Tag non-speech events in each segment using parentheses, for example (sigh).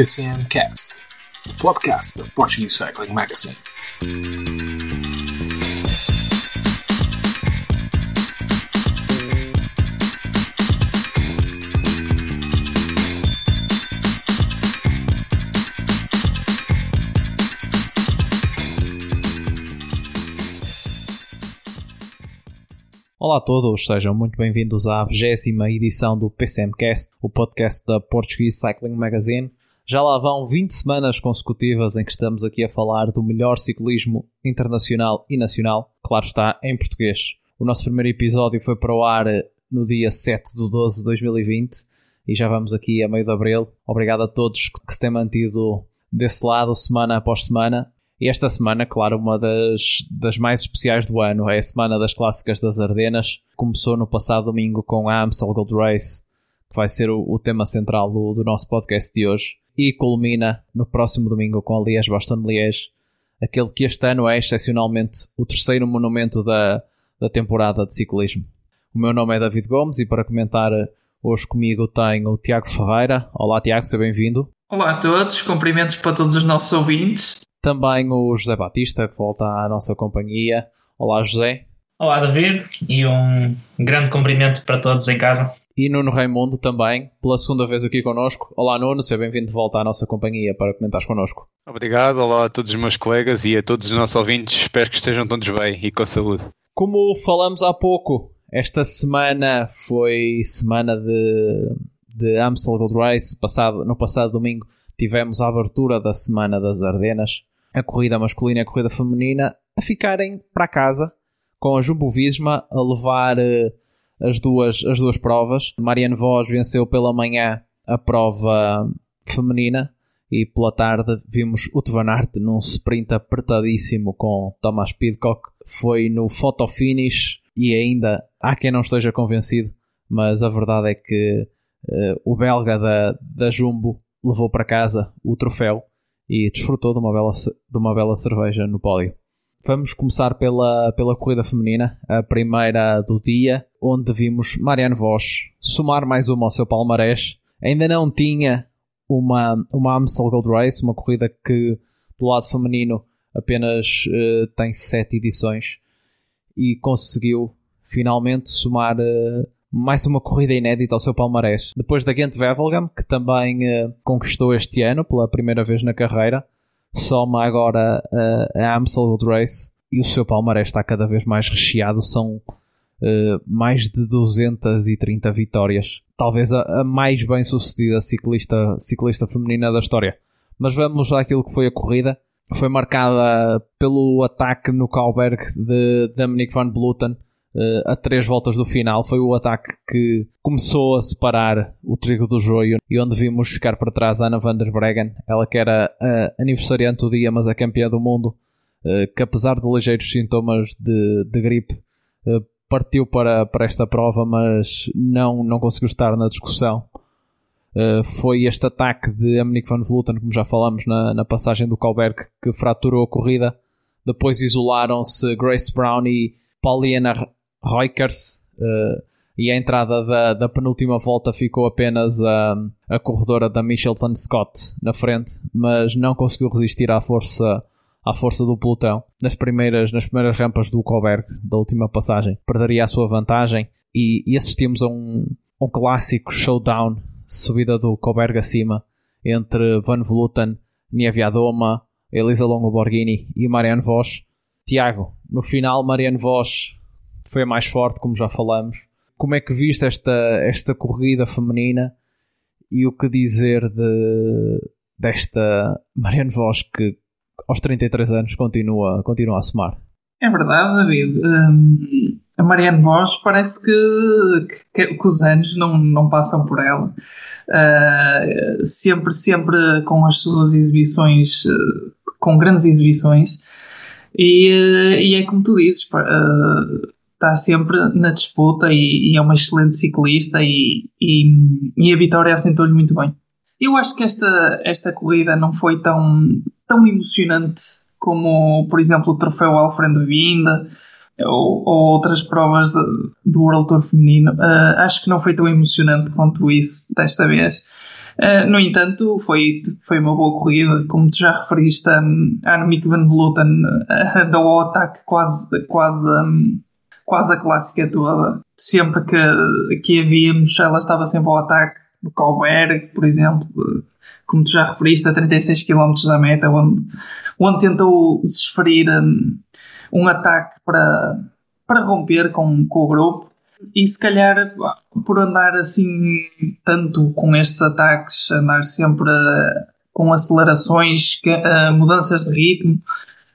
PCM Cast, o podcast da Portuguese Cycling Magazine. Olá a todos, sejam muito bem-vindos à 20 edição do PCMcast, o podcast da Portuguese Cycling Magazine. Já lá vão 20 semanas consecutivas em que estamos aqui a falar do melhor ciclismo internacional e nacional, claro está, em português. O nosso primeiro episódio foi para o ar no dia 7 de 12 de 2020 e já vamos aqui a meio de abril. Obrigado a todos que se têm mantido desse lado semana após semana. E esta semana, claro, uma das, das mais especiais do ano é a Semana das Clássicas das Ardenas. Começou no passado domingo com a Amstel Gold Race, que vai ser o, o tema central do, do, nosso podcast de hoje. E culmina no próximo domingo com a Liège-Bastogne-Liège, aquele que este ano é excepcionalmente o terceiro monumento da, da temporada de ciclismo. O meu nome é David Gomes e para comentar hoje comigo tenho o Tiago Ferreira. Olá Tiago, seja bem-vindo. Olá a todos, cumprimentos para todos os nossos ouvintes. Também o José Batista, que volta à nossa companhia. Olá, José. Olá, David, e um grande cumprimento para todos em casa. E Nuno Raimundo também, pela segunda vez aqui connosco. Olá, Nuno, seja bem-vindo de volta à nossa companhia para comentares connosco. Obrigado, olá a todos os meus colegas e a todos os nossos ouvintes. Espero que estejam todos bem e com saúde. Como falamos há pouco, esta semana foi semana de, de Amstel Gold Race. Passado, no passado domingo tivemos a abertura da Semana das Ardenas a corrida masculina e a corrida feminina a ficarem para casa com a Jumbo Visma a levar uh, as, duas, as duas provas. Marianne Vos venceu pela manhã a prova feminina e pela tarde vimos o Van Aert num sprint apertadíssimo com Thomas Pidcock. Foi no photo finish e ainda há quem não esteja convencido, mas a verdade é que uh, o belga da, da Jumbo levou para casa o troféu e desfrutou de uma bela, de uma bela cerveja no pódio. Vamos começar pela, pela corrida feminina, a primeira do dia, onde vimos Marianne Vos somar mais uma ao seu palmarés. Ainda não tinha uma, uma Amstel Gold Race, uma corrida que do lado feminino apenas uh, tem sete edições e conseguiu finalmente somar uh, mais uma corrida inédita ao seu palmarés. Depois da Gent Wevelgem, que também uh, conquistou este ano pela primeira vez na carreira, soma agora uh, a Amstel Gold Race e o seu palmarés está cada vez mais recheado. São uh, mais de 230 vitórias. Talvez a, a mais bem sucedida ciclista, ciclista feminina da história. Mas vamos àquilo que foi a corrida. Foi marcada pelo ataque no Kalberg de Dominic van Bluten uh, a três voltas do final. Foi o ataque que começou a separar o trigo do joio e onde vimos ficar para trás a Ana van der Breggen, ela que era a aniversariante do dia, mas a campeã do mundo, uh, que apesar de ligeiros sintomas de, de gripe, uh, partiu para, para esta prova, mas não, não conseguiu estar na discussão. Uh, foi este ataque de Amnik van Vleuten, como já falamos na, na passagem do Kalberg, que fraturou a corrida. Depois isolaram-se Grace Brown e Pauliana Reukers uh, e a entrada da, da, penúltima volta ficou apenas a, a corredora da Michelton Scott na frente, mas não conseguiu resistir à força à força do pelotão nas primeiras, nas primeiras rampas do Koberg da última passagem. Perderia a sua vantagem e, e assistimos a um, um clássico showdown, subida do Koberg acima, entre Van Vleuten, Nieviadoma, Elisa Longo Borghini e Marianne Vos. Tiago, no final Marianne Vos foi a mais forte, como já falamos. Como é que viste esta, esta corrida feminina e o que dizer de, desta Marianne Vos que aos 33 anos continua, continua a somar? É verdade, David. Um, a Marianne Vos parece que, que, que, os anos não, não passam por ela. Uh, sempre, sempre com as suas exibições, uh, com grandes exibições. E, uh, e é como tu dizes, está sempre na disputa e, e, é uma excelente ciclista e, e, e a vitória assentou-lhe muito bem. Eu acho que esta, esta corrida não foi tão, tão emocionante como, por exemplo, o troféu Alfredo Vinda ou, ou, outras provas do World Tour feminino. Uh, acho que não foi tão emocionante quanto isso desta vez. Uh, no entanto, foi, foi uma boa corrida. Como tu já referiste, um, a Annemiek van Vleuten uh, (laughs) deu ao ataque quase, quase, um, quase a clássica toda. Sempre que, que a víamos, ela estava sempre ao ataque. No Colberg, por exemplo, como tu já referiste, a 36 km da meta, onde, onde tentou desferir um, um ataque para, para romper com, com o grupo e se calhar por andar assim tanto com estes ataques, andar sempre uh, com acelerações, uh, mudanças de ritmo,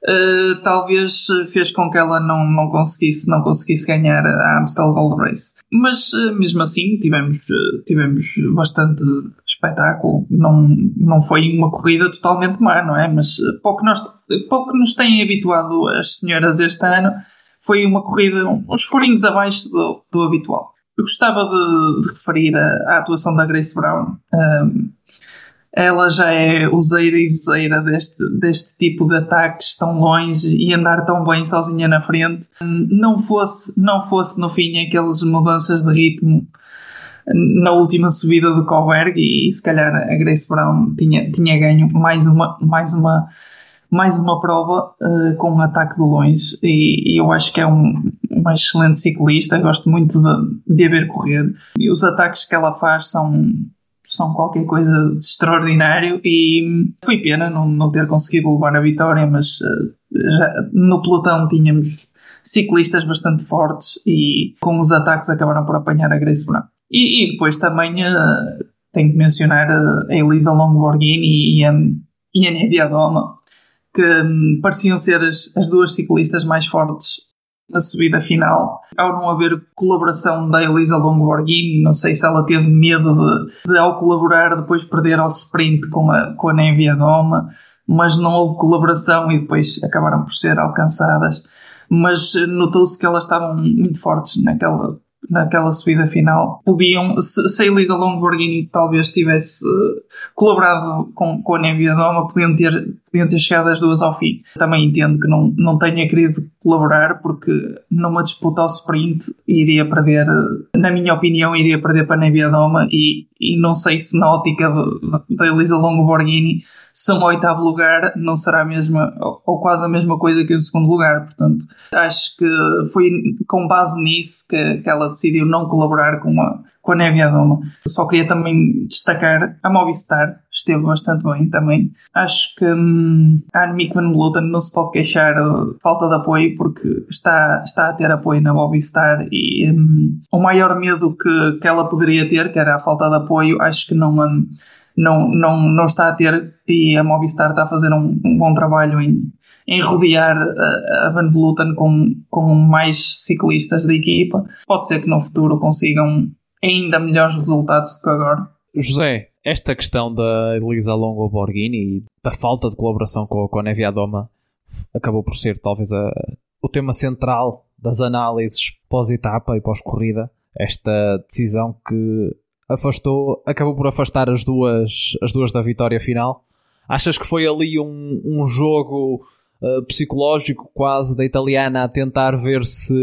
uh, talvez fez com que ela não, não, conseguisse, não conseguisse ganhar a Amstel Gold Race. Mas mesmo assim tivemos, tivemos bastante espetáculo. Não, não foi uma corrida totalmente má, não é? Mas pouco, nós, pouco nos têm habituado as senhoras este ano foi uma corrida uns furinhos abaixo do, do habitual. Eu gostava de, de referir a, a, atuação da Grace Brown. Um, ela já é useira e useira deste, deste tipo de ataques tão longe e andar tão bem sozinha na frente. Não fosse, não fosse no fim aquelas mudanças de ritmo na última subida do Coburg e, e se calhar a Grace Brown tinha, tinha ganho mais uma, mais uma mais uma prova uh, com um ataque de longe e, e, eu acho que é um, uma excelente ciclista, gosto muito de, de a ver correr e os ataques que ela faz são, são qualquer coisa de extraordinário e foi pena não, não ter conseguido levar a vitória, mas uh, já, no pelotão tínhamos ciclistas bastante fortes e com os ataques acabaram por apanhar a Grace Brown. E, e depois também uh, tenho que mencionar a Elisa Longborghini e a, e a Nevia Doma, que hum, pareciam ser as, as duas ciclistas mais fortes na subida final. Ao não haver colaboração da Elisa Longoborghini, não sei se ela teve medo de, de ao colaborar, depois perder ao sprint com a, com a Nevia Doma, mas não houve colaboração e depois acabaram por ser alcançadas. Mas notou-se que elas estavam muito fortes naquela, naquela subida final. Podiam, se, se a Elisa Longborghini talvez tivesse uh, colaborado com, com a Nevia Doma, podiam ter, podiam ter chegado as duas ao fim. Também entendo que não, não tenha querido colaborar, porque numa disputa ao sprint iria perder, na minha opinião, iria perder para a Nevia Doma e, e não sei se na ótica da Elisa Longborghini se um oitavo lugar não será a mesma, ou quase a mesma coisa que o segundo lugar. Portanto, acho que foi com base nisso que, que ela decidiu não colaborar com a, com a Nevia Doma. Só queria também destacar a Movistar, esteve bastante bem também. Acho que hum, a Annemiek van Vleuten não se pode queixar de falta de apoio porque está, está a ter apoio na Movistar e hum, o maior medo que, que ela poderia ter, que era a falta de apoio, acho que não... Hum, não, não, não está a ter e a Movistar está a fazer um, um bom trabalho em, em rodear a, Van Vleuten com, com mais ciclistas da equipa. Pode ser que no futuro consigam ainda melhores resultados do que agora. José, esta questão da Elisa Longo Borghini e da falta de colaboração com, com a Nevia Doma acabou por ser talvez a, o tema central das análises pós-etapa e pós-corrida. Esta decisão que afastou, acabou por afastar as duas, as duas da vitória final. Achas que foi ali um, um jogo uh, psicológico quase da italiana a tentar ver se,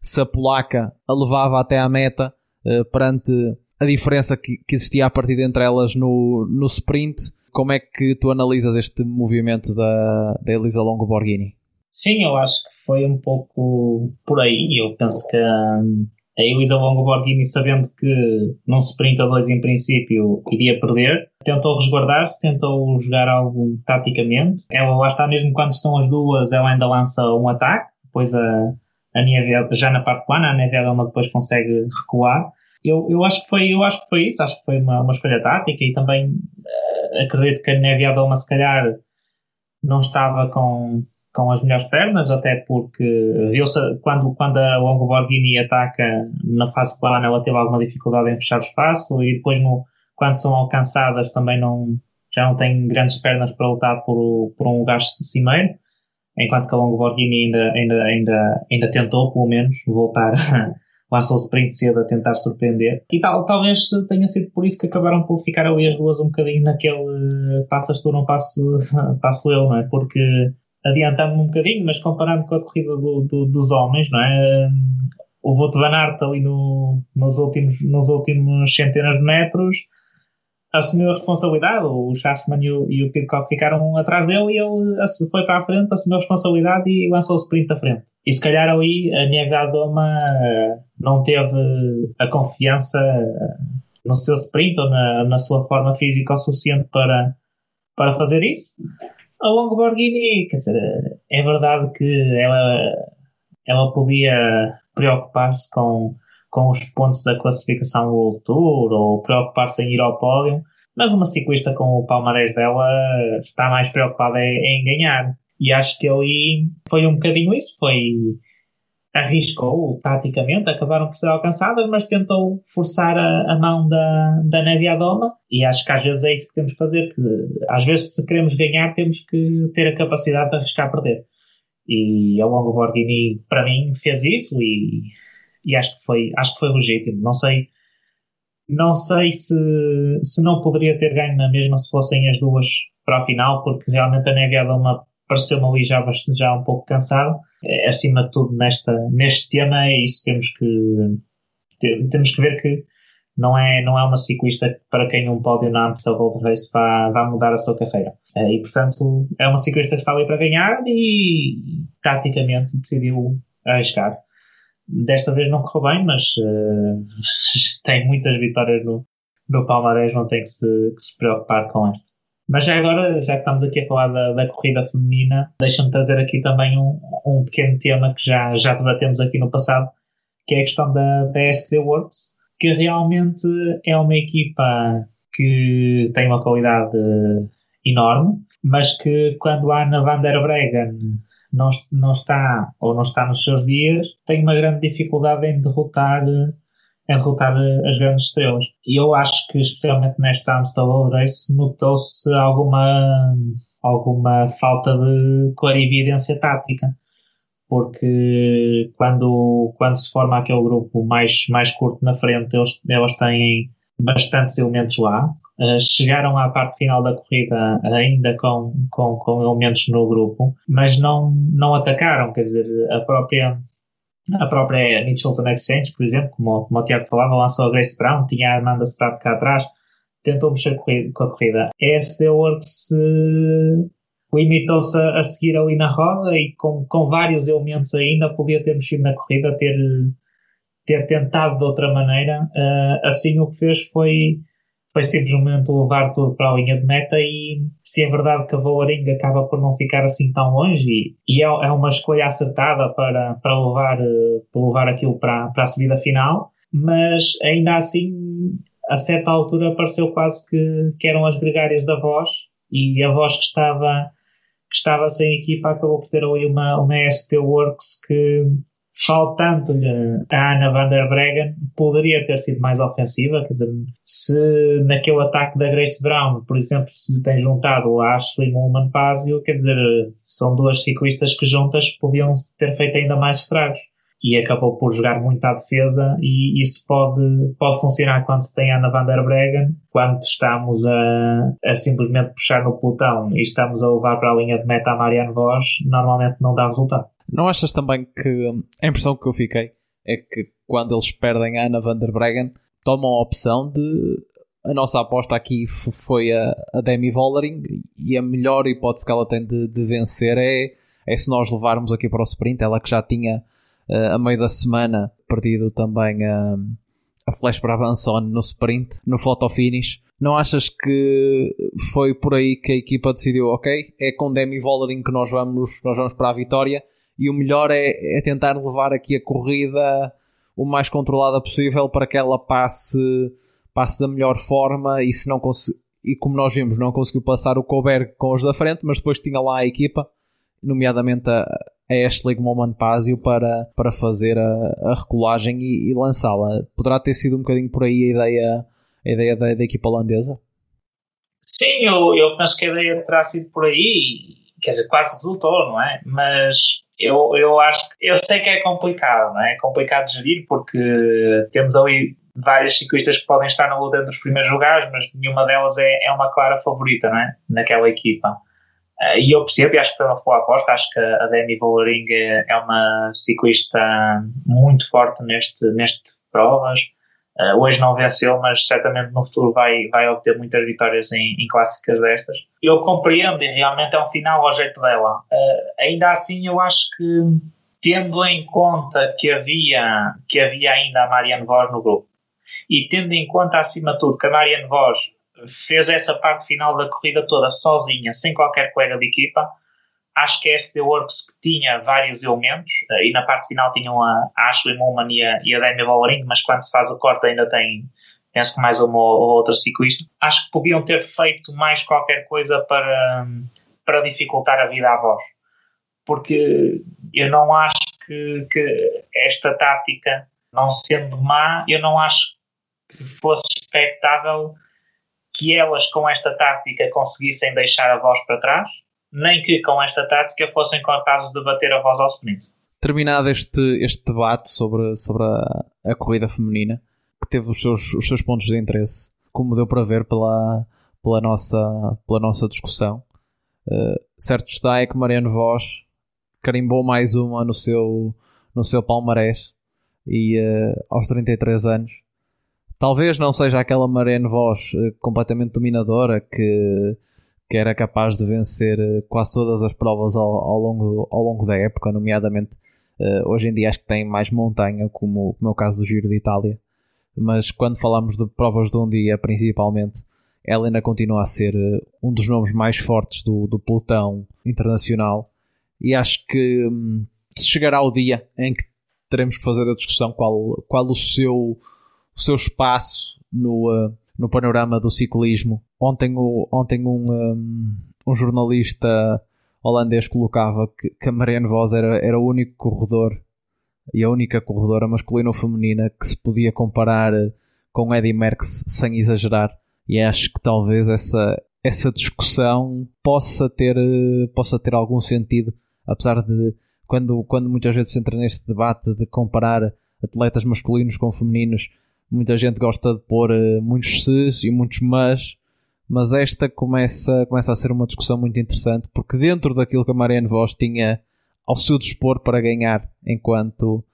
se a polaca a levava até à meta uh, perante a diferença que, que existia a partir entre elas no, no sprint? Como é que tu analisas este movimento da, da Elisa Longo Borghini? Sim, eu acho que foi um pouco por aí. Eu penso que um, a Elisa Longo Borghini, sabendo que num sprint a dois em princípio iria perder, tentou resguardar-se, tentou jogar algo taticamente. Ela lá está, mesmo quando estão as duas, ela ainda lança um ataque, depois a, a Nieve, já na parte plana, a Nieve depois consegue recuar. Eu, eu, acho que foi, eu acho que foi isso, acho que foi uma, uma escolha tática e também uh, acredito que a Neve Adelma se calhar não estava com, com as melhores pernas, até porque viu-se quando, quando a Longo ataca na fase plana, ela teve alguma dificuldade em fechar o espaço e depois no, quando são alcançadas também não, já não tem grandes pernas para lutar por, por um lugar cimeiro, enquanto que a Longo ainda, ainda, ainda, ainda tentou, pelo menos, voltar (laughs) lançou o sprint cedo a tentar surpreender. E tal, talvez tenha sido por isso que acabaram por ficar ali as duas um bocadinho naquele passas tu, não passo, (laughs) passo eu, não é? Porque adiantando um bocadinho, mas comparando com a corrida do, do, dos homens, não é? O Voto Van Aert ali no, nos, últimos, nos últimos centenas de metros assumiu a responsabilidade. O Shastman e o, e o Pitcock ficaram atrás dele e ele foi para a frente, assumiu a responsabilidade e lançou o sprint à frente. E se calhar ali a Niagara Doma não teve a confiança no seu sprint ou na, na sua forma física o suficiente para, para fazer isso. A Longo Borghini, quer dizer, é verdade que ela, ela podia preocupar-se com com os pontos da classificação World Tour ou preocupar-se em ir ao pódio, mas uma ciclista com o palmarés dela está mais preocupada em, ganhar. E acho que ali foi um bocadinho isso, foi arriscou taticamente, acabaram por ser alcançadas, mas tentou forçar a, a mão da, da Nevia e acho que às vezes é isso que temos que fazer, que às vezes se queremos ganhar temos que ter a capacidade de arriscar perder. E a Longo Borghini, para mim, fez isso e e acho que foi, acho que foi legítimo. Não sei, não sei se, se não poderia ter ganho na mesma se fossem as duas para a final, porque realmente a Nevia Doma pareceu-me ali já, já um pouco cansado. É, acima de tudo, nesta, neste tema, é isso temos que, temos que ver que não é, não é uma ciclista para quem um pódio na Amstel Gold Race vá, vá mudar a sua carreira. É, e, portanto, é uma ciclista que está ali para ganhar e, taticamente, decidiu arriscar. Desta vez não correu bem, mas uh, (laughs) tem muitas vitórias no, no Palmarés, não tem que se, que se preocupar com isto. Mas já agora, já que estamos aqui a falar da, da corrida feminina, deixa-me trazer aqui também um, um pequeno tema que já, já debatemos aqui no passado, que é a questão da, da SD Works, que realmente é uma equipa que tem uma qualidade enorme, mas que quando a Ana van der Breggen não, não está ou não está nos seus dias, tem uma grande dificuldade em derrotar, em derrotar as grandes estrelas. E eu acho que, especialmente nesta Amstel Race, notou-se alguma, alguma falta de clarividência tática. Porque quando, quando se forma aquele grupo mais, mais curto na frente, eles, eles têm bastantes elementos lá. Uh, chegaram à parte final da corrida ainda com, com, com elementos no grupo, mas não, não atacaram, quer dizer, a própria a própria Mitchelton Exchange, por exemplo, como, como o Tiago falava, lançou a Grace Brown, tinha a Amanda Spratt cá atrás, tentou mexer com a corrida. A SD Works uh, limitou-se a, a, seguir ali na roda e com, com vários elementos ainda podia ter mexido na corrida, ter, ter tentado de outra maneira. Uh, assim o que fez foi, foi simplesmente levar tudo para a linha de meta e se é verdade que a Valoring acaba por não ficar assim tão longe e, e é, é, uma escolha acertada para, para, levar, uh, para levar aquilo para, para a subida final, mas ainda assim a certa altura pareceu quase que, que eram as gregárias da voz e a voz que estava que estava sem equipa acabou por ter ali uma, uma ST Works que faltando-lhe a Ana van der Breggen, poderia ter sido mais ofensiva. Quer dizer, se naquele ataque da Grace Brown, por exemplo, se tem juntado a Ashley Mulman Pazio, quer dizer, são duas ciclistas que juntas podiam ter feito ainda mais estragos. E acabou por jogar muito à defesa, e isso pode, pode funcionar quando se tem a Ana van der Breggen, quando estamos a, a simplesmente puxar no pelotão e estamos a levar para a linha de meta a Marianne Vos, normalmente não dá resultado. Não achas também que a impressão que eu fiquei é que quando eles perdem a Ana van der Breggen, tomam a opção de a nossa aposta aqui foi a, a Demi Vollering e a melhor hipótese que ela tem de, de, vencer é, é se nós levarmos aqui para o sprint, ela que já tinha uh, a meio da semana perdido também a, a Flash Brabanson no sprint, no photo finish. Não achas que foi por aí que a equipa decidiu, ok, é com Demi Vollering que nós vamos, nós vamos para a vitória e o melhor é, é tentar levar aqui a corrida o mais controlada possível para que ela passe, passe da melhor forma e se não e como nós vimos não conseguiu passar o Colbert com os da frente mas depois tinha lá a equipa nomeadamente a, a Ashley Moman Pazio para, para fazer a, a recolagem e, e lançá-la poderá ter sido um bocadinho por aí a ideia, a ideia da, da equipa holandesa? Sim, eu, eu penso que a ideia terá sido por aí quer dizer, quase resultou, não é? Mas eu, eu acho eu sei que é complicado, não é? É complicado de gerir porque temos ali várias ciclistas que podem estar na luta entre os primeiros lugares, mas nenhuma delas é, é uma clara favorita, não é? Naquela equipa. Uh, e eu percebo, e acho que foi uma boa aposta, acho que a Demi Vollering é uma ciclista muito forte neste, neste provas, Uh, hoje não venceu, mas certamente no futuro vai, vai obter muitas vitórias em, em clássicas destas. Eu compreendo e realmente é um final ao jeito dela. Uh, ainda assim, eu acho que, tendo em conta que havia, que havia ainda a Marianne Vos no grupo e tendo em conta, acima de tudo, que a Marianne Vos fez essa parte final da corrida toda sozinha, sem qualquer colega de equipa, acho que a SD Works que tinha vários elementos, eh, e na parte final tinham a Ashley Mulman e a, e a Demi mas quando se faz o corte ainda tem, penso que mais uma ou outra ciclista. Acho que podiam ter feito mais qualquer coisa para, para dificultar a vida à voz. Porque eu não acho que, que esta tática, não sendo má, eu não acho que fosse expectável que elas com esta tática conseguissem deixar a voz para trás nem que com esta tática fossem capazes de bater a voz ao sprint. Terminado este, este debate sobre, sobre a, a corrida feminina, que teve os seus, os seus pontos de interesse, como deu para ver pela, pela, nossa, pela nossa discussão, uh, certo está é que Mariano Vos carimbou mais uma no seu, no seu palmarés e uh, aos 33 anos talvez não seja aquela Mariano Vos uh, completamente dominadora que que era capaz de vencer eh, quase todas as provas ao, ao longo, ao longo da época, nomeadamente uh, hoje em dia acho que tem mais montanha, como, como é o caso do Giro de Itália. Mas quando falamos de provas de um dia, principalmente, ela ainda continua a ser uh, um dos nomes mais fortes do, do pelotão internacional. E acho que um, se chegará o dia em que teremos que fazer a discussão qual, qual o, seu, o seu espaço no, uh, no panorama do ciclismo. Ontem, o, ontem um, um, um jornalista holandês colocava que, que a Marianne Vos era, era o único corredor e a única corredora masculina ou feminina que se podia comparar eh, com Eddie Merckx sem exagerar. E acho que talvez essa, essa discussão possa ter, eh, possa ter algum sentido, apesar de quando, quando muitas vezes se entra neste debate de comparar atletas masculinos com femininos, Muita gente gosta de pôr uh, muitos ses e muitos mas, mas esta começa, começa a ser uma discussão muito interessante porque dentro daquilo que a Marianne Vos tinha ao seu dispor para ganhar enquanto,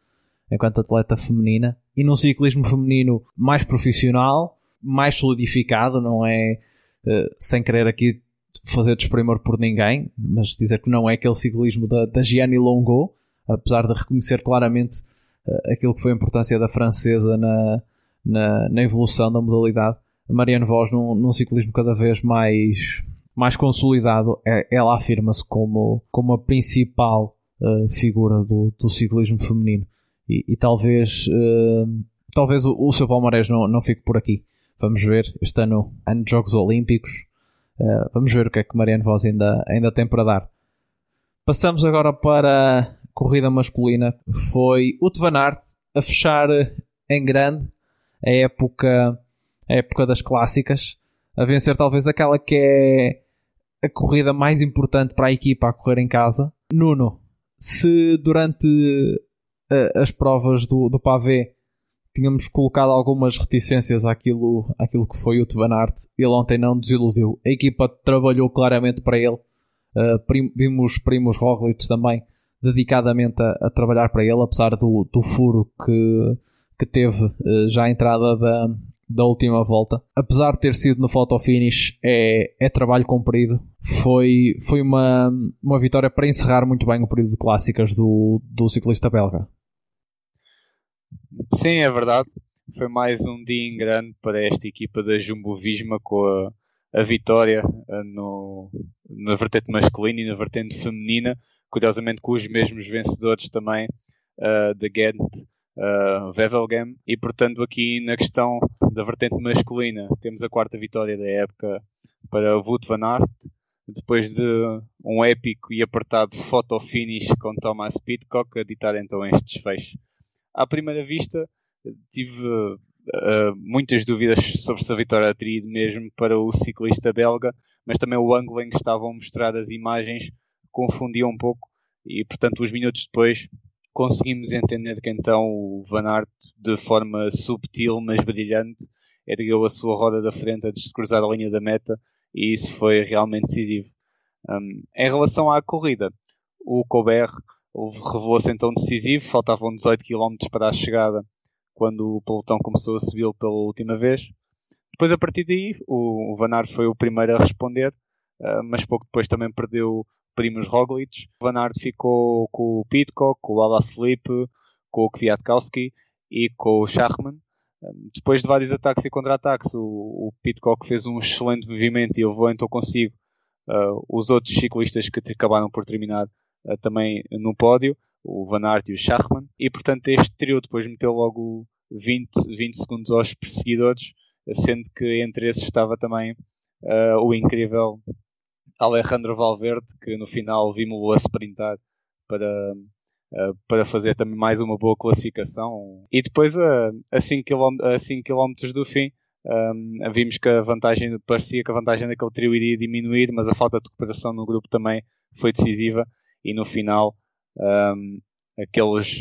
enquanto atleta feminina e num ciclismo feminino mais profissional, mais solidificado, não é uh, sem querer aqui fazer desprimor por ninguém, mas dizer que não é aquele ciclismo da, da Gianni Longo, apesar de reconhecer claramente uh, aquilo que foi a importância da francesa na, na, na evolução da modalidade. A Marianne Vos, num, num ciclismo cada vez mais, mais consolidado, é, ela afirma-se como, como a principal uh, figura do, do ciclismo feminino. E, e talvez, uh, talvez o, o seu palmarés não, não fique por aqui. Vamos ver, este ano, ano de Jogos Olímpicos, uh, vamos ver o que é que Marianne Vos ainda, ainda tem para dar. Passamos agora para a corrida masculina. Foi o Van a fechar em grande a época, época das clássicas, a vencer talvez aquela que é a corrida mais importante para a equipa a correr em casa. Nuno, se durante uh, as provas do, do Pavé tínhamos colocado algumas reticências àquilo, àquilo que foi o Van Aert, ele ontem não desiludiu. A equipa trabalhou claramente para ele. Uh, prim, vimos primos Roglic também dedicadamente a, a, trabalhar para ele, apesar do, do furo que, que teve uh, já a entrada da, da última volta. Apesar de ter sido no photo finish, é, é trabalho cumprido. Foi, foi uma, uma vitória para encerrar muito bem o período de clássicas do, do ciclista belga. Sim, é verdade. Foi mais um dia em grande para esta equipa da Jumbo Visma com a, a vitória eh, no, na vertente masculina e na vertente feminina. Curiosamente, com os mesmos vencedores também uh, da Ghent uh, Wevelgem. E portanto, aqui na questão da vertente masculina, temos a quarta vitória da época para Wout van Aert, depois de um épico e apertado photo finish com Thomas Pitcock a ditar então este desfecho. À primeira vista, tive uh, muitas dúvidas sobre se a vitória teria ido mesmo para o ciclista belga, mas também o ângulo em que estavam mostradas as imagens confundia um pouco e, portanto, uns minutos depois conseguimos entender que então o Van Aert, de forma subtil mas brilhante, ergueu a sua roda da frente antes de cruzar a linha da meta e isso foi realmente decisivo. Um, em relação à corrida, o Colbert revelou-se então decisivo, faltavam 18 km para a chegada quando o pelotão começou a subir pela última vez. Depois, a partir daí, o, Van Aert foi o primeiro a responder, uh, mas pouco depois também perdeu primos Roglic. Van Aert ficou com o Pitcock, com o Alaphilippe, com o Kwiatkowski e com o Schachmann. Depois de vários ataques e contra-ataques, o, o Pitcock fez um excelente movimento e levou então consigo uh, os outros ciclistas que acabaram por terminar uh, também no pódio, o Van Aert e o Schachmann. E portanto este trio depois meteu logo 20, 20 segundos aos perseguidores, sendo que entre esses estava também uh, o incrível Alejandro Valverde, que no final vimos-o a sprintar para, uh, para fazer também mais uma boa classificação. E depois, uh, a 5 km, do fim, um, vimos que a vantagem, parecia que a vantagem daquele trio iria diminuir, mas a falta de cooperação no grupo também foi decisiva. E no final, um, aqueles,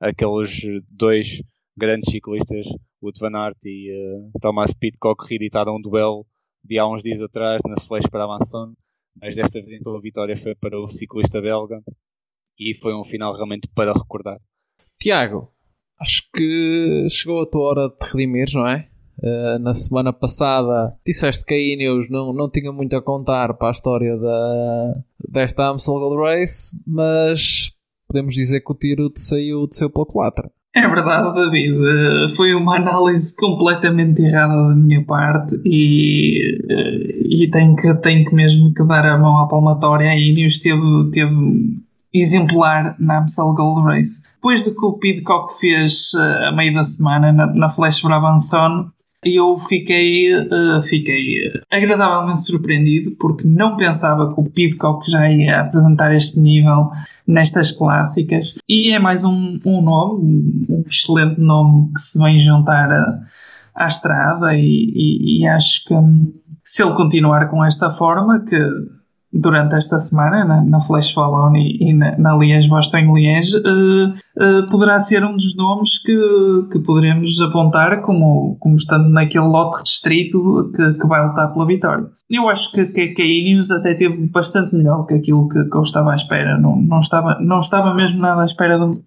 aqueles dois grandes ciclistas, o Van Aert e uh, Thomas Pitcock, reeditaram um duelo de há uns dias atrás na Flash para Avançon, mas desta vez então a vitória foi para o ciclista belga e foi um final realmente para recordar. Tiago, acho que chegou a tua hora de te redimir, não é? Uh, na semana passada disseste que a Ineos não, não tinha muito a contar para a história da, desta Amstel Gold Race, mas podemos dizer que o tiro te saiu de seu pela culatra. É verdade, David. Eh, foi uma análise completamente errada da minha parte e, eh, e tenho, que, tenho que mesmo que dar a mão à palmatória. A Ineos teve, teve exemplar na Amstel Gold Race. Depois do que o Pidcock fez a meio da semana na, na Flash Brabanson, eu fiquei, uh, fiquei eh, agradavelmente surpreendido porque não pensava que o Pidcock já ia apresentar este nível nestas clássicas. E é mais um, um nome, um excelente nome que se vem juntar a, à estrada e, e, e acho que hum, se ele continuar com esta forma que durante esta semana na, na Flash Wallon e, e, na, na Liège-Bastogne-Liège uh, uh, poderá ser um dos nomes que, que poderemos apontar como, como estando naquele lote restrito que, que vai lutar pela vitória. Eu acho que, que, que a Ineos até teve bastante melhor que aquilo que, que eu estava à espera. Não, não, estava, não estava mesmo nada à espera de,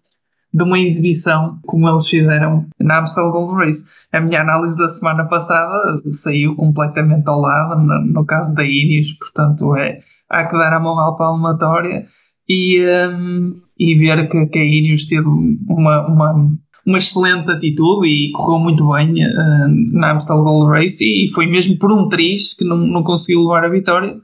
de uma exibição como eles fizeram na Amstel Gold Race. A minha análise da semana passada saiu completamente ao lado, no, no caso da Ineos, portanto é, há que dar a mão à palmatória e, um, e ver que, que a Ineos teve uma, uma, uma excelente atitude e correu muito bem uh, na Amstel Gold Race e foi mesmo por um triz que não, não conseguiu levar a vitória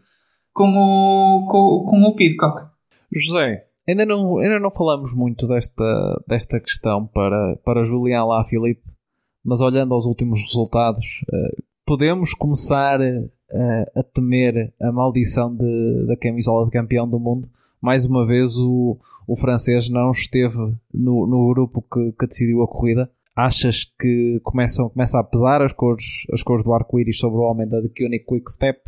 com o, com, com o Pidcock. José, ainda não, ainda não falamos muito desta, desta questão para, para Julian lá Filipe, mas olhando aos últimos resultados, uh, podemos começar a, a temer a maldição de, da camisola de campeão do mundo. Mais uma vez, o, o francês não esteve no, no grupo que, que decidiu a corrida. Achas que começam, começa a pesar as cores, as cores do arco-íris sobre o homem da The Koenig Quick Step?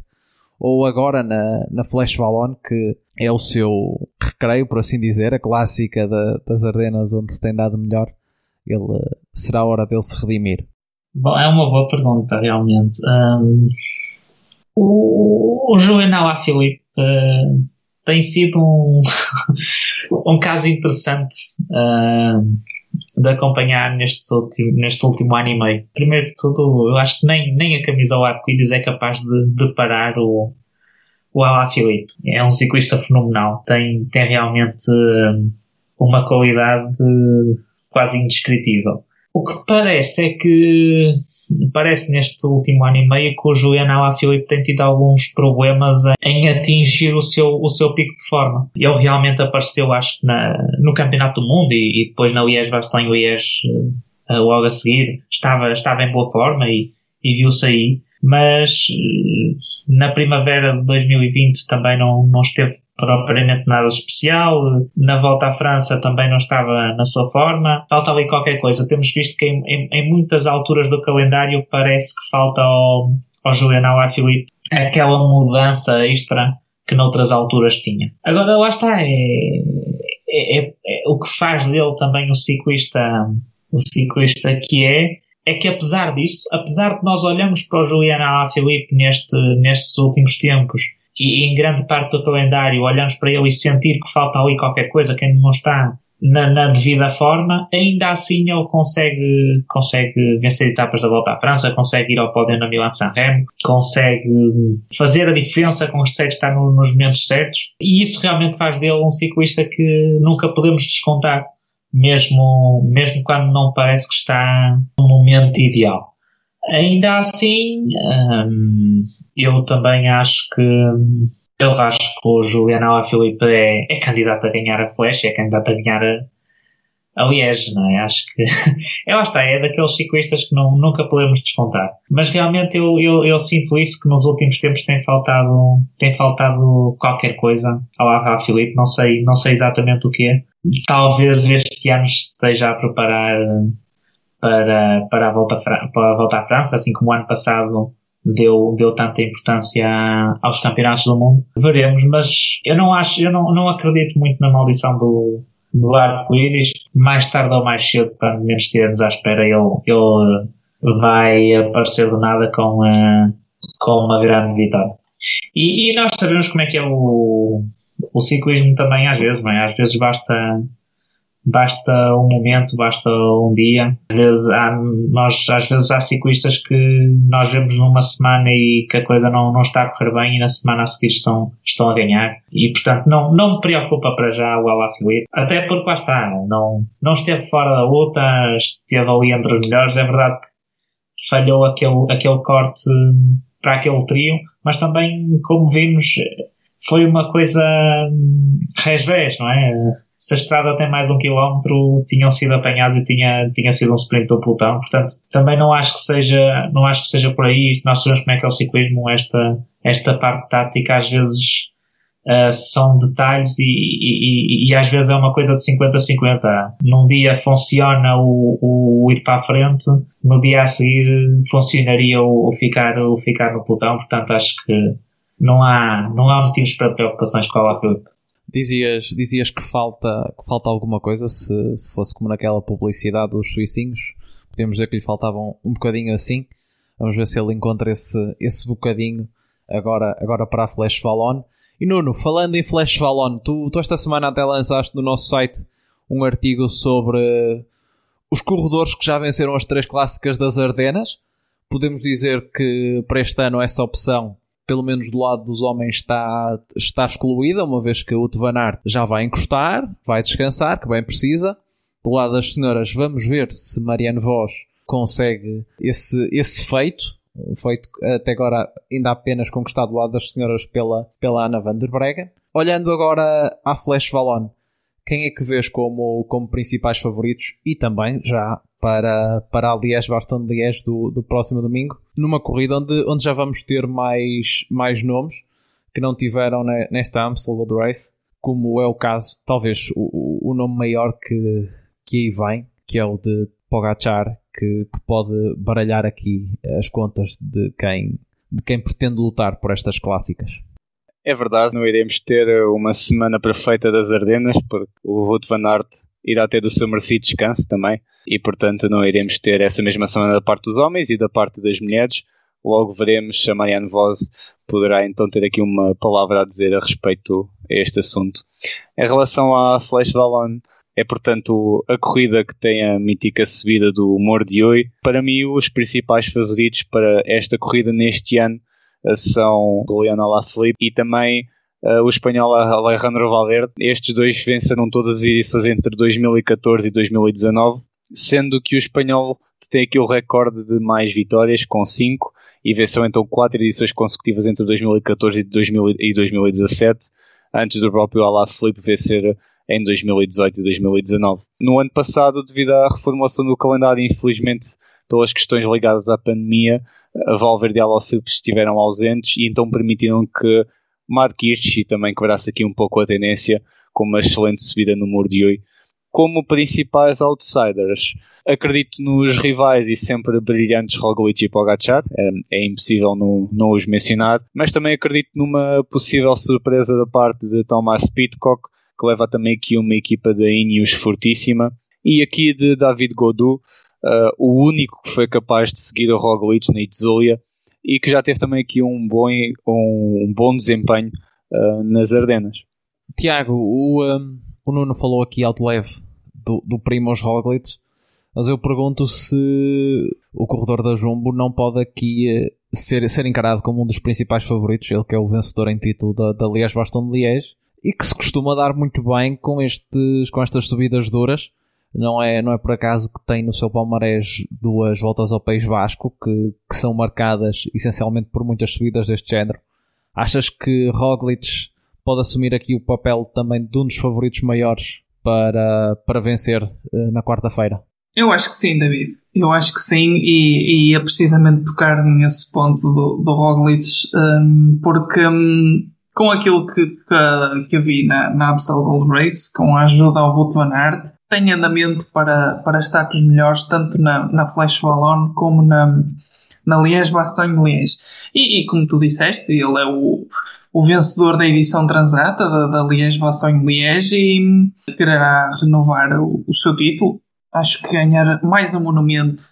Ou agora na, na Flash Vallon, que é o seu recreio, por assim dizer, a clássica da, das Ardenas onde se tem dado melhor, ele será a hora dele se redimir? Bom, é uma boa pergunta, realmente. Um, o, o Juvenal Filipe uh, tem sido um, (laughs) um caso interessante uh, de acompanhar neste último, neste último ano e meio. Primeiro de tudo, eu acho que nem, nem a camisa ao arco-íris é capaz de, de parar o, o Alá Filipe. É um ciclista fenomenal. Tem, tem realmente uma qualidade quase indescritível. O que parece é que parece neste último ano e meio que o Julian Alaphilippe tem tido alguns problemas em atingir o seu, o seu pico de forma. Ele realmente apareceu, acho que no Campeonato do Mundo e, e depois na Liège-Bastogne-Liège uh, logo a seguir estava, estava em boa forma e, e viu-se aí mas uh, na primavera de 2020 também não, não esteve propriamente nada especial. Na volta à França também não estava na sua forma. Falta ali qualquer coisa. Temos visto que em, em, em muitas alturas do calendário parece que falta ao, ao Julian Alaphilippe aquela mudança extra que noutras alturas tinha. Agora lá está, é, é, é, é, o que faz dele também o ciclista, o ciclista que é, é que apesar disso, apesar de nós olharmos para o Julian Alaphilippe neste, nestes últimos tempos e em grande parte do calendário olhamos para ele e sentir que falta ali qualquer coisa, que ainda não está na, na, devida forma, ainda assim ele consegue, consegue vencer etapas da volta à França, consegue ir ao pódio na Milan San Remo, consegue fazer a diferença, consegue estar no, nos momentos certos e isso realmente faz dele um ciclista que nunca podemos descontar, mesmo, mesmo quando não parece que está no momento ideal. Ainda assim, hum, eu também acho que eu acho que o Juliano Alaphilippe é, é candidato a ganhar a Flash, é candidato a ganhar a, a Liège, não é? Acho que, (laughs) é lá está, é daqueles ciclistas que não, nunca podemos descontar. Mas realmente eu, eu, eu, sinto isso, que nos últimos tempos tem faltado, tem faltado qualquer coisa ao Alaphilippe, não sei, não sei exatamente o que é. Talvez este ano esteja a preparar para, para, a volta, para a volta à França, assim como o ano passado deu, deu tanta importância aos campeonatos do mundo. Veremos, mas eu não acho, eu não, não acredito muito na maldição do, do arco-íris. Mais tarde ou mais cedo, quando menos estivermos à espera, ele, ele vai aparecer do nada com, uh, com uma grande vitória. E, e, nós sabemos como é que é o, o ciclismo também às vezes, bem, às vezes basta basta um momento, basta um dia. Às vezes há, nós, às vezes há ciclistas que nós vemos numa semana e que a coisa não, não está a correr bem e na semana a seguir estão, estão a ganhar. E portanto não, não me preocupa para já o Alaphilippe. Até porque lá está, não, não esteve fora da luta, esteve ali entre os melhores. É verdade que falhou aquele, aquele corte para aquele trio, mas também, como vimos, foi uma coisa resvés, não é? Se a estrada tem mais um quilómetro, tinham sido apanhados e tinha, tinha sido um sprint do pelotão. Portanto, também não acho que seja, não acho que seja por aí. Nós sabemos como é que é o ciclismo, esta, esta parte tática às vezes uh, são detalhes e, e, e, e, às vezes é uma coisa de 50-50. Num dia funciona o, o, ir para a frente, no dia a seguir funcionaria o, o, ficar, o ficar no pelotão. Portanto, acho que não há, não há motivos para preocupações com a Filipe. Dizias, dizias que, falta, que falta alguma coisa se, se fosse como naquela publicidade dos suicinhos. Podemos dizer que lhe faltavam um bocadinho assim. Vamos ver se ele encontra esse, esse bocadinho agora, agora para a Flash Valon. E Nuno, falando em Flash Valon, tu, tu esta semana até lançaste no nosso site um artigo sobre os corredores que já venceram as três clássicas das Ardenas. Podemos dizer que para este ano essa opção pelo menos do lado dos homens, está, está excluída, uma vez que o Van Aert já vai encostar, vai descansar, que bem precisa. Do lado das senhoras, vamos ver se Marianne Vos consegue esse, esse feito, um feito até agora ainda apenas conquistado do lado das senhoras pela, pela Ana van der Breggen. Olhando agora à Flash Valon, quem é que vês como, como principais favoritos e também já para, para a Liège-Bastogne-Liège do, do próximo domingo, numa corrida onde, onde já vamos ter mais, mais nomes que não tiveram nesta Amstel Gold Race, como é o caso, talvez o, o nome maior que, que aí vem, que é o de Pogachar, que, que pode baralhar aqui as contas de quem, de quem pretende lutar por estas clássicas. É verdade, não iremos ter uma semana perfeita das Ardenas, porque o Wout van Aert irá ter o seu merecido descanso também e portanto não iremos ter essa mesma semana da parte dos homens e da parte das mulheres. Logo veremos se a Marianne Vos poderá então ter aqui uma palavra a dizer a respeito a este assunto. Em relação à Flash Valon, é portanto a corrida que tem a mítica subida do Mordioi. Para mim, os principais favoritos para esta corrida neste ano eh, são o Leon Alaphilippe e também uh, o espanhol Alejandro Valverde. Estes dois venceram todas as edições entre 2014 e 2019, sendo que o espanhol tem aqui o recorde de mais vitórias, com 5, e venceu então 4 edições consecutivas entre 2014 e, 2000, e 2017, antes do próprio Alaphilippe vencer em 2018 e 2019. No ano passado, devido à reformulação do calendário, infelizmente pelas questões ligadas à pandemia, a Valverde e a Alaphilippe estiveram ausentes e então permitiram que Mark Hirschi também quebrasse aqui um pouco a tendência com uma excelente subida no Mordioi. Como principais outsiders, acredito nos rivais e sempre brilhantes Roglic e Pogacar, é, é impossível não, não os mencionar, mas também acredito numa possível surpresa da parte de Thomas Pitcock, que leva também aqui uma equipa de Ineos fortíssima, e aqui de David Godou, uh, o único que foi capaz de seguir o Roglic na Itzulia, e que já teve também aqui um bom, um, um bom desempenho uh, nas Ardenas. Tiago, o, um, o Nuno falou aqui de leve do, do Primoz Roglic, mas eu pergunto se o corredor da Jumbo não pode aqui eh, ser, ser encarado como um dos principais favoritos, ele que é o vencedor em título da, da Liège-Baston-Liège, e que se costuma dar muito bem com, estes, com estas subidas duras. Não é, não é por acaso que tem no seu palmarés duas voltas ao País Vasco, que, que são marcadas essencialmente por muitas subidas deste género. Achas que Roglic pode assumir aqui o papel também de um dos favoritos maiores para, para vencer uh, na quarta-feira? Eu acho que sim, David. Eu acho que sim, e, e é precisamente tocar nesse ponto do, do Roglic, um, porque um, com aquilo que, que, que vi na, na Amstel Gold Race, com a ajuda ao Wout van Aert, tem andamento para, para estar com os melhores, tanto na, na Flash Ballon como na, na Liège-Bastogne-Liège. E, e, como tu disseste, ele é o, o vencedor da edição transata da, da Liège-Bastogne-Liège e quererá renovar o, o seu título acho que ganhar mais um monumento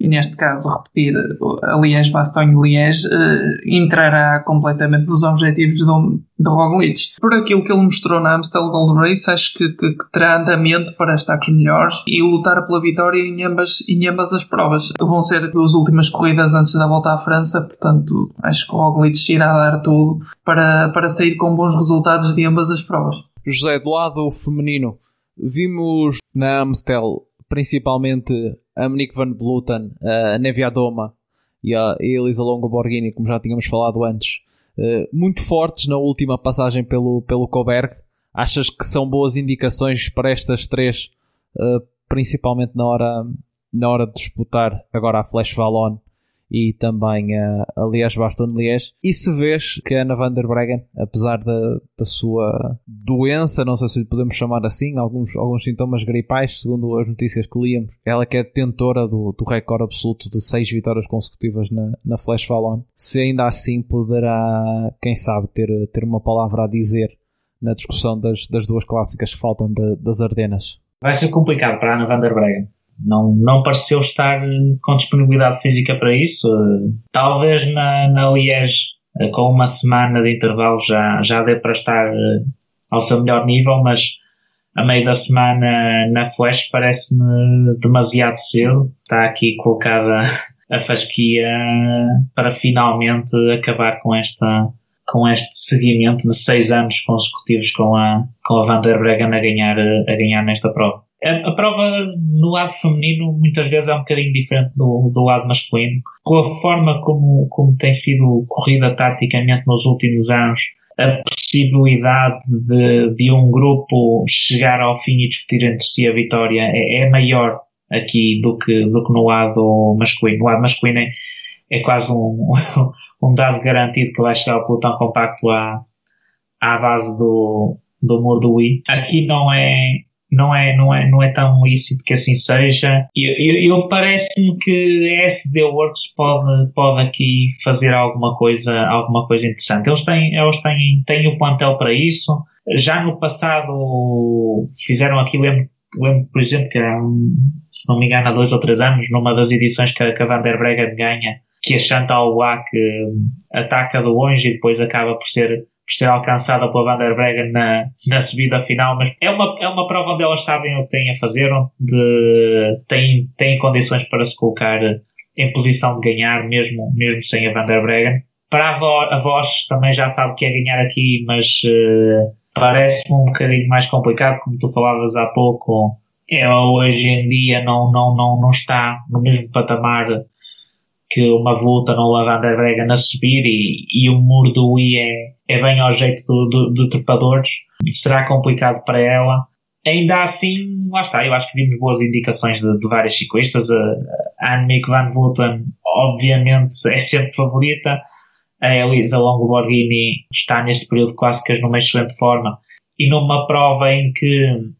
e neste caso repetir a Liège-Bastogne-Liège uh, entrará completamente nos objetivos do, do Roglic. Por aquilo que ele mostrou na Amstel Gold Race, acho que, que, que, terá andamento para estar com os melhores e lutar pela vitória em ambas, em ambas as provas. Vão ser as últimas corridas antes da volta à França, portanto acho que o Roglic irá dar tudo para, para sair com bons resultados de ambas as provas. José, do lado feminino, Vimos na Amstel principalmente a Monique Van Bluten, a Nevia Doma e a Elisa Longo Borghini, como já tínhamos falado antes, eh, muito fortes na última passagem pelo, pelo Coberg. Achas que são boas indicações para estas três, eh, principalmente na hora, na hora de disputar agora a Flash Valon e também a, a Liège-Bastogne-Liège. E se vês que a Ana van der Breggen, apesar da, da sua doença, não sei se podemos chamar assim, alguns, alguns sintomas gripais, segundo as notícias que líamos, ela que é detentora do, do recorde absoluto de seis vitórias consecutivas na, na Flash Valon, se ainda assim poderá, quem sabe, ter, ter uma palavra a dizer na discussão das, das duas clássicas que faltam de, das Ardenas. Vai ser complicado para a Ana van der Breggen não, não pareceu estar com disponibilidade física para isso. Talvez na, na Liège, com uma semana de intervalo, já, já dê para estar eh, ao seu melhor nível, mas a meio da semana na Flash parece-me demasiado cedo. Está aqui colocada (laughs) a fasquia para finalmente acabar com esta com este seguimento de seis anos consecutivos com a, com a Van der Breggen a ganhar, a ganhar nesta prova. A, prova no lado feminino muitas vezes é um bocadinho diferente do, do lado masculino. Com a forma como, como tem sido corrida taticamente nos últimos anos, a possibilidade de, de um grupo chegar ao fim e discutir entre si a vitória é, é maior aqui do que, do que no lado masculino. No lado masculino é, é quase um, (laughs) um dado garantido que vai chegar ao pelotão compacto à, à base do, do muro. Aqui não é, não é, não é, não é tão lícito que assim seja. Eu, eu, eu parece-me que a SD Works pode, pode aqui fazer alguma coisa, alguma coisa interessante. Eles têm, eles têm, têm o plantel para isso. Já no passado fizeram aqui, lembro, lembro por exemplo, que se não me engano, há dois ou três anos, numa das edições que a, que a Van der Breggen ganha, que a Chantal Black ataca de longe e depois acaba por ser por ser alcançada pela Van der Breggen na, na subida final, mas é uma, é uma prova onde elas sabem o que têm a fazer, onde têm, têm condições para se colocar em posição de ganhar, mesmo, mesmo sem a Van der Breggen. Para a, vo, a voz também já sabe que é ganhar aqui, mas uh, parece-me um bocadinho mais complicado, como tu falavas há pouco. Ela hoje em dia não, não, não, não está no mesmo patamar que uma volta no Lavanda Brega na subir e, e o muro do I é, é bem ao jeito do, do, do trepadores. Será complicado para ela. Ainda assim, lá está, eu acho que vimos boas indicações de, de várias ciclistas. A Annemiek van Vleuten, obviamente, é sempre favorita. A Elisa Longo Borghini está neste período de clássicas numa excelente forma e numa prova em que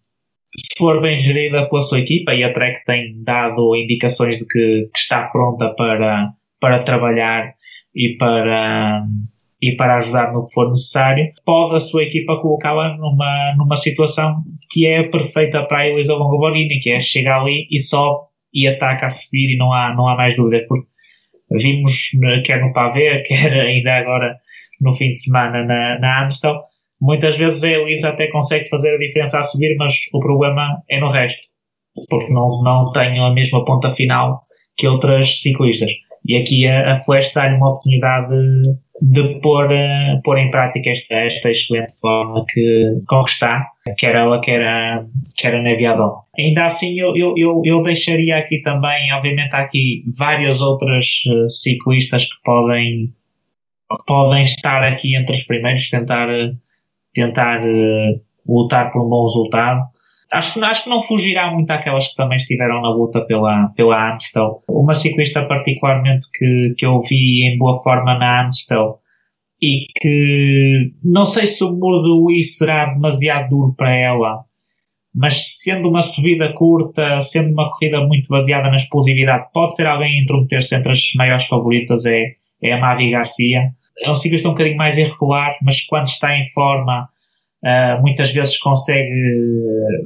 se for bem gerida pela sua equipa, e a Trek tem dado indicações de que, que, está pronta para, para trabalhar e para, e para ajudar no que for necessário, pode a sua equipa colocá-la numa, numa situação que é perfeita para a Elisa Longoborghini, que é chegar ali e sobe e ataca a subir e não há, não há mais dúvida, porque vimos quer no Pavé, quer ainda agora no fim de semana na, na Amstel, muitas vezes a Elisa até consegue fazer a diferença a subir, mas o problema é no resto, porque não, não tenho a mesma ponta final que outras ciclistas. E aqui a, a Flash dá-lhe uma oportunidade de, pôr, uh, pôr em prática esta, esta excelente forma que, está, quer ela, quer a, quer a Neviador. Ainda assim, eu, eu, eu, eu, deixaria aqui também, obviamente, há aqui várias outras uh, ciclistas que podem, podem estar aqui entre os primeiros, tentar, tentar uh, lutar por um bom resultado acho que, acho que não fugirá muito àquelas que também estiveram na luta pela, pela Amstel. Uma ciclista particularmente que, que eu vi em boa forma na Amstel e que não sei se o muro do Wii será demasiado duro para ela, mas sendo uma subida curta, sendo uma corrida muito baseada na explosividade, pode ser alguém intrometer-se entre as maiores favoritas, é, é a Mavi Garcia. É um ciclista um bocadinho mais irregular, mas quando está em forma, Uh, muitas vezes consegue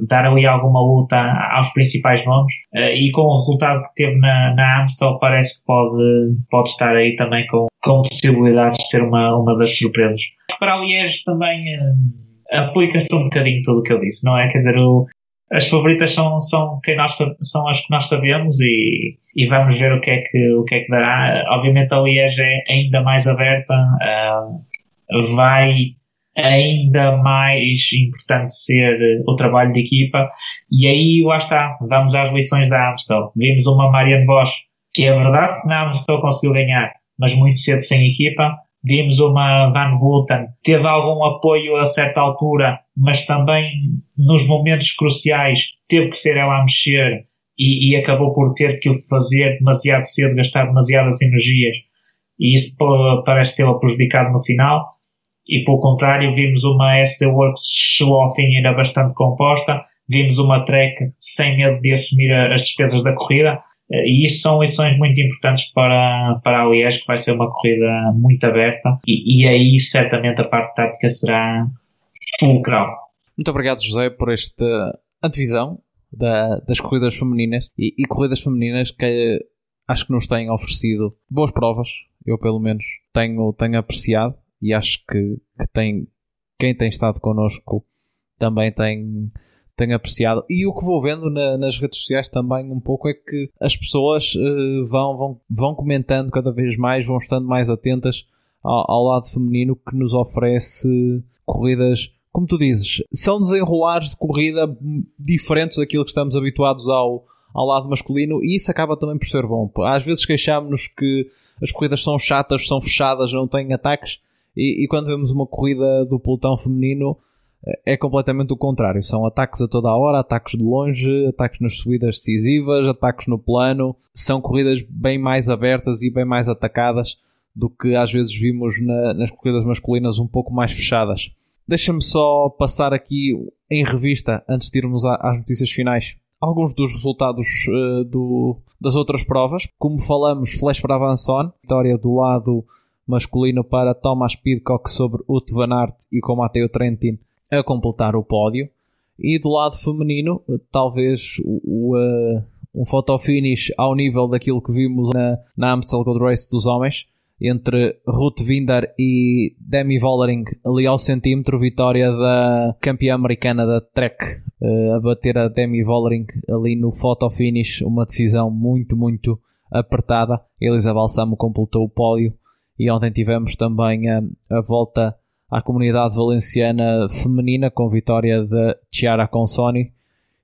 dar ali alguma luta aos principais nomes uh, e com o resultado que teve na, na Amstel parece que pode, pode estar aí também com, com possibilidades de ser uma, uma das surpresas. Para a Liège também uh, aplica-se um bocadinho tudo o que eu disse, não é? Quer dizer, o, as favoritas são, são, quem nós, são as que nós sabemos e, e vamos ver o que, é que, o que é que dará. Obviamente a Liège é ainda mais aberta, vai ainda mais importante ser o trabalho de equipa. E aí, lá está, vamos às lições da Amstel. Vimos uma Marianne Bosch, que é verdade que na Amstel conseguiu ganhar, mas muito cedo sem equipa. Vimos uma Van Vleuten, teve algum apoio a certa altura, mas também nos momentos cruciais teve que ser ela a mexer e, e acabou por ter que o fazer demasiado cedo, gastar demasiadas energias. E isso parece tê-la prejudicado no final. E pelo contrário vimos uma SD Works ao fim ainda bastante composta, vimos uma Trek sem medo de assumir as despesas da corrida e isso são lições muito importantes para, para a Liège que vai ser uma corrida muito aberta e, e aí certamente a parte tática será fulcral. Muito obrigado José por esta antevisão da, das corridas femininas e, e corridas femininas que acho que nos têm oferecido boas provas, eu pelo menos tenho, tenho apreciado e acho que, que tem, quem tem estado connosco também tem, tem apreciado. E o que vou vendo na, nas redes sociais também um pouco é que as pessoas uh, vão, vão, vão comentando cada vez mais, vão estando mais atentas ao, ao, lado feminino que nos oferece corridas, como tu dizes, são desenrolares de corrida diferentes daquilo que estamos habituados ao, ao lado masculino e isso acaba também por ser bom. Às vezes queixamos-nos que as corridas são chatas, são fechadas, não têm ataques. E, e, quando vemos uma corrida do pelotão feminino, é, completamente o contrário. São ataques a toda a hora, ataques de longe, ataques nas subidas decisivas, ataques no plano. São corridas bem mais abertas e bem mais atacadas do que às vezes vimos na, nas corridas masculinas um pouco mais fechadas. Deixa-me só passar aqui em revista, antes de irmos às notícias finais, alguns dos resultados uh, do, das outras provas. Como falamos, Flash para Avançon, vitória do lado masculino para Thomas Pidcock sobre Uto Van Aert e com Matteo Trentin a completar o pódio. E do lado feminino, talvez o, o, uh, um fotofinish ao nível daquilo que vimos na, na Amstel Gold Race dos homens, entre Ruth Winder e Demi Vollering ali ao centímetro, vitória da campeã americana da Trek uh, a bater a Demi Vollering ali no fotofinish, uma decisão muito, muito apertada. Elisa Balsamo completou o pódio e ontem tivemos também a, a volta à comunidade valenciana feminina com vitória de Chiara Consoni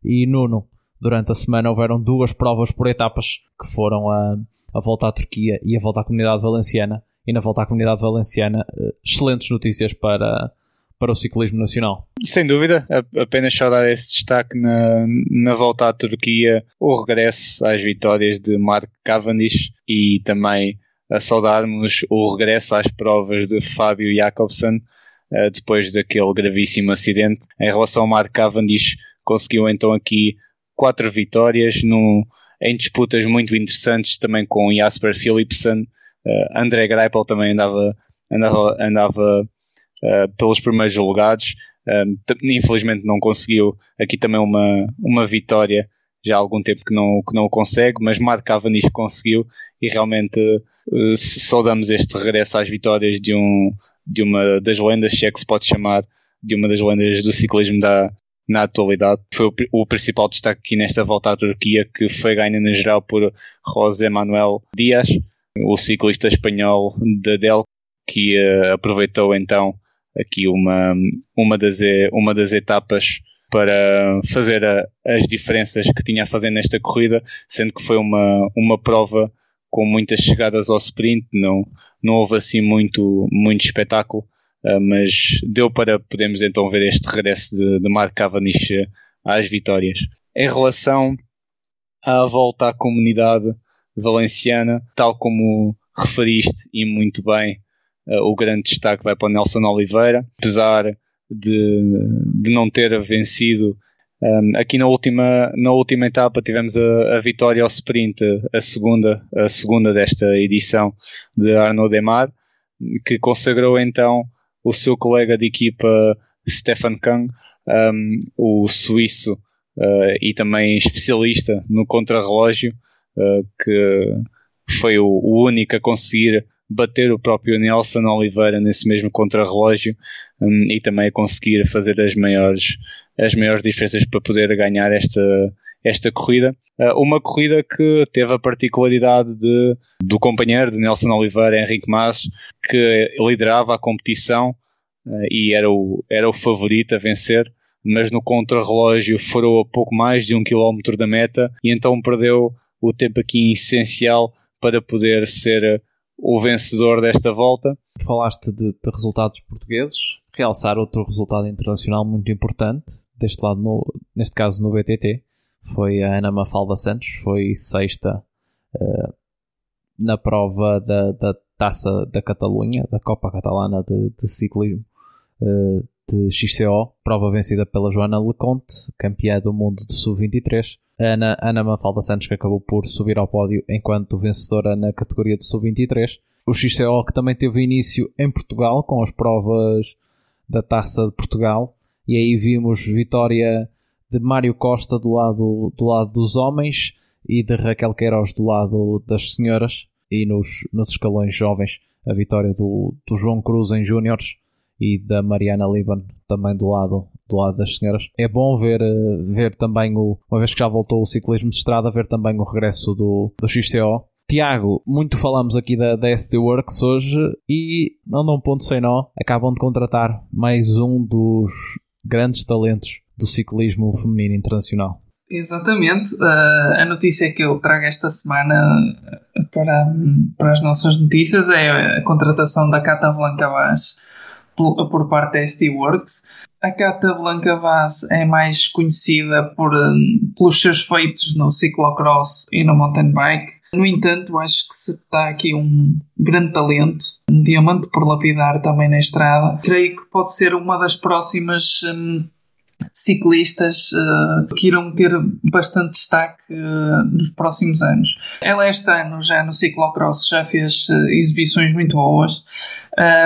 e Nuno. Durante a semana houveram duas provas por etapas que foram a, a volta à Turquia e a volta à comunidade valenciana. E na volta à comunidade valenciana, eh, excelentes notícias para, para o ciclismo nacional. Sem dúvida, apenas só dar esse destaque na, na volta à Turquia, o regresso às vitórias de Mark Cavendish e também a saudarmos o regresso às provas de Fábio Jacobsen uh, depois daquele gravíssimo acidente. Em relação ao Mark Cavendish, conseguiu então aqui quatro vitórias num, em disputas muito interessantes também com Jasper Philipsen. Uh, André Greipel também andava, andava, andava uh, pelos primeiros lugares. infelizmente não conseguiu aqui também uma, uma vitória já há algum tempo que não, que não o consegue, mas Mark Cavendish conseguiu e realmente uh, saudamos este regresso às vitórias de, um, de uma das lendas, se é que se pode chamar, de uma das lendas do ciclismo da, na atualidade. Foi o, o, principal destaque aqui nesta volta à Turquia, que foi ganha na geral por José Manuel Dias, o ciclista espanhol da Del, que uh, aproveitou então aqui uma, uma, das, uma das etapas para fazer a, as diferenças que tinha a fazer nesta corrida, sendo que foi uma, uma prova com muitas chegadas ao sprint, não, não houve assim muito, muito espetáculo, uh, mas deu para podermos então ver este regresso de, de Mark Cavendish às vitórias. Em relação à volta à comunidade valenciana, tal como referiste e muito bem, uh, o grande destaque vai para o Nelson Oliveira, apesar de, de não ter vencido um, aqui na última, na última etapa tivemos a, a, vitória ao sprint, a segunda, a segunda desta edição de Arnaud Demar, que consagrou então o seu colega de equipa Stefan Kang, um, o suíço uh, e também especialista no contrarrelógio, uh, que foi o, o único a conseguir bater o próprio Nelson Oliveira nesse mesmo contrarrelógio um, e também a conseguir fazer as maiores, as maiores diferenças para poder ganhar esta, esta corrida. Uh, uma corrida que teve a particularidade de, do companheiro de Nelson Oliveira, Henrique Mas, que liderava a competição uh, e era o, era o favorito a vencer, mas no contrarrelógio foram a pouco mais de um quilómetro da meta e então perdeu o tempo aqui essencial para poder ser o vencedor desta volta. Falaste de, de, resultados portugueses, realçar outro resultado internacional muito importante, deste lado, no, neste caso no BTT, foi a Ana Mafalda Santos, foi sexta uh, na prova da, da Taça da Catalunha, da Copa Catalana de, de Ciclismo uh, de XCO, prova vencida pela Joana Leconte, campeã do mundo de Sub-23. Ana, Ana Mafalda Santos, que acabou por subir ao pódio enquanto vencedora na categoria de sub-23. O XCO que também teve início em Portugal com as provas da Taça de Portugal e aí vimos vitória de Mário Costa do lado, do lado dos homens e de Raquel Queiroz do lado das senhoras e nos, nos escalões jovens a vitória do, do João Cruz em júniores e da Mariana Liban também do lado do lado das senhoras. É bom ver, eh, ver também o, uma vez que já voltou o ciclismo de estrada, ver também o regresso do, do XTO. Tiago, muito falamos aqui da, da SD Works hoje e não dão ponto sem nó, acabam de contratar mais um dos grandes talentos do ciclismo feminino internacional. Exatamente. Uh, a notícia que eu trago esta semana para, para as nossas notícias é a contratação da Cata Blanca Vaz por parte da ST Works. A Cata Blanca Vaz é mais conhecida por, um, pelos seus feitos no ciclocross e no mountain bike. No entanto, acho que se está aqui um grande talento, um diamante por lapidar também na estrada. Creio que pode ser uma das próximas um, ciclistas uh, que irão ter bastante destaque uh, nos próximos anos. Ela este ano já no ciclocross já fez uh, exibições muito boas.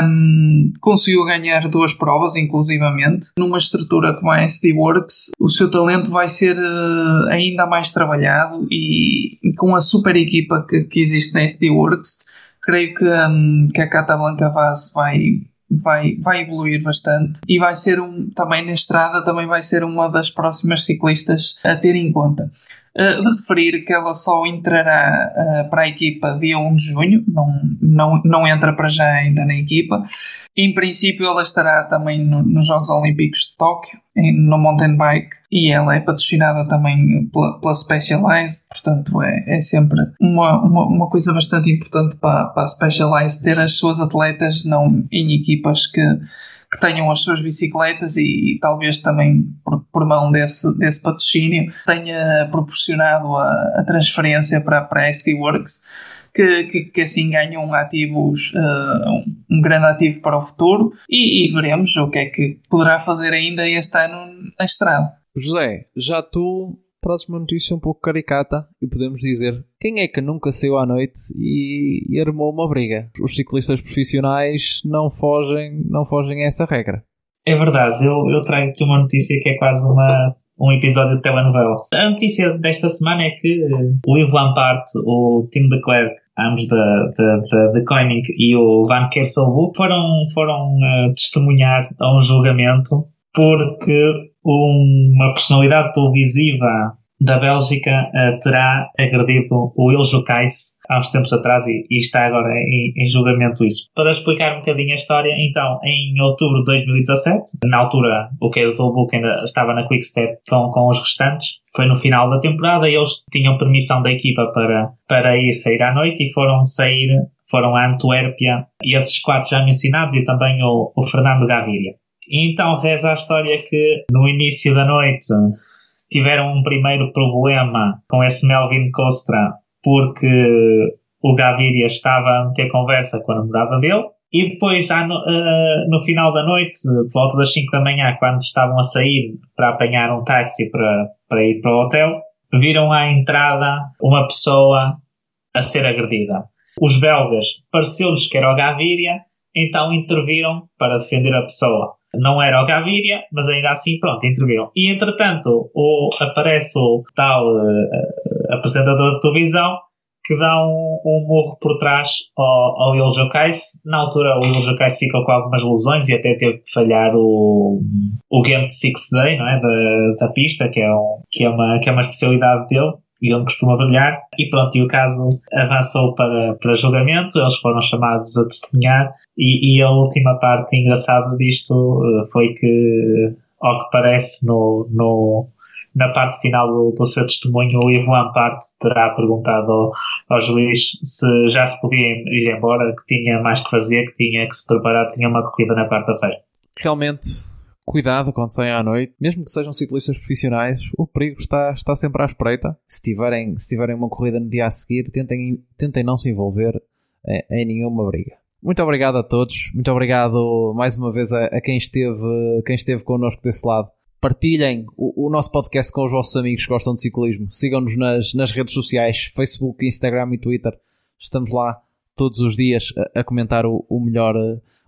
Um, conseguiu ganhar duas provas, inclusivamente. Numa estrutura como a SD Works, o seu talento vai ser ainda mais trabalhado e, e, com a super equipa que, que existe na SD Works, creio que, um, que a Cata Blanca Vaz vai vai, vai evoluir bastante e vai ser um, também na estrada, também vai ser uma das próximas ciclistas a ter em conta. Uh, de referir que ela só entrará uh, para a equipa dia 1 de junho, não, não, não entra para já ainda na equipa. Em princípio, ela estará também no, nos Jogos Olímpicos de Tóquio, em, no mountain bike, e ela é patrocinada também pela, pela Specialized, portanto, é, é sempre uma, uma, uma coisa bastante importante para, para a Specialized ter as suas atletas não em equipas que que tenham as suas bicicletas e, e talvez também por, por, mão desse, desse patrocínio tenha proporcionado a, a transferência para, para a ST Works que, que, que, assim ganham ativos, uh, um, um, grande ativo para o futuro e, e, veremos o que é que poderá fazer ainda este ano na estrada. José, já tu trazes uma notícia um pouco caricata e podemos dizer quem é que nunca saiu à noite e, e armou uma briga? Os ciclistas profissionais não fogem, não fogem a essa regra. É verdade, eu, eu trago aqui uma notícia que é quase uma, um episódio de telenovela. A notícia desta semana é que o Yves Lampard, o Tim de Klerk ambos da, da, da, da Koenig e o Van Kerselboek, foram, foram uh, testemunhar a um julgamento porque uma personalidade televisiva da Bélgica terá agredido o Iljo Kais há uns tempos atrás e, e está agora em, em, julgamento isso. Para explicar um bocadinho a história, então, em outubro de 2017, na altura o Casey Book ainda estava na Quickstep com, com os restantes, foi no final da temporada eles tinham permissão da equipa para, para ir sair à noite e foram sair, foram a Antuérpia e esses quatro já mencionados e também o, o Fernando Gaviria. Então reza a história que no início da noite tiveram um primeiro problema com esse Melvin Costra porque o Gaviria estava a ter conversa com a namorada dele e depois no, uh, no, final da noite, por volta das 5 da manhã, quando estavam a sair para apanhar um táxi para, para ir para o hotel, viram à entrada uma pessoa a ser agredida. Os belgas pareceu-lhes que era o Gaviria, então interviram para defender a pessoa não era o Gaviria, mas ainda assim, pronto, interviram. E entretanto, o, aparece o tal uh, apresentador de televisão que dá um, um morro por trás ao, ao Iljo Kais. Na altura, o Iljo Kais fica com algumas lesões e até teve que falhar o, o Game Six Day, não é? Da, da pista, que é, um, que, é uma, que é uma especialidade dele e onde costuma brilhar. E pronto, e o caso avançou para, para julgamento, eles foram chamados a testemunhar. E, e a última parte engraçada disto uh, foi que, ao que parece, no, no, na parte final do, do seu testemunho, o Ivo Amparte terá perguntado ao, ao, juiz se já se podia ir embora, que tinha mais que fazer, que tinha que se preparar, tinha uma corrida na quarta-feira. Realmente, cuidado quando saem à noite, mesmo que sejam ciclistas profissionais, o perigo está, está sempre à espreita. Se tiverem, se tiverem uma corrida no dia a seguir, tentem, tentem não se envolver em, em nenhuma briga. Muito obrigado a todos, muito obrigado mais uma vez a, a quem, esteve, quem esteve connosco desse lado. Partilhem o, o, nosso podcast com os vossos amigos que gostam de ciclismo. Sigam-nos nas, nas redes sociais, Facebook, Instagram e Twitter. Estamos lá todos os dias a, a comentar o, o, melhor,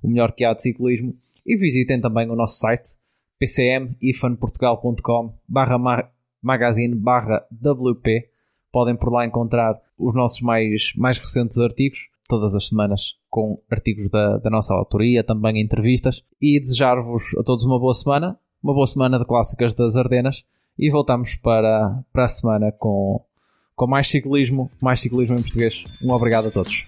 o melhor que há de ciclismo e visitem também o nosso site pcmifanportugal.com barra magazine barra WP. Podem por lá encontrar os nossos mais, mais recentes artigos, todas as semanas, com artigos da, da nossa autoria, também entrevistas. E desejar-vos a todos uma boa semana, uma boa semana de clássicas das Ardenas. E voltamos para, para a semana com, com mais ciclismo, mais ciclismo em português. Um obrigado a todos.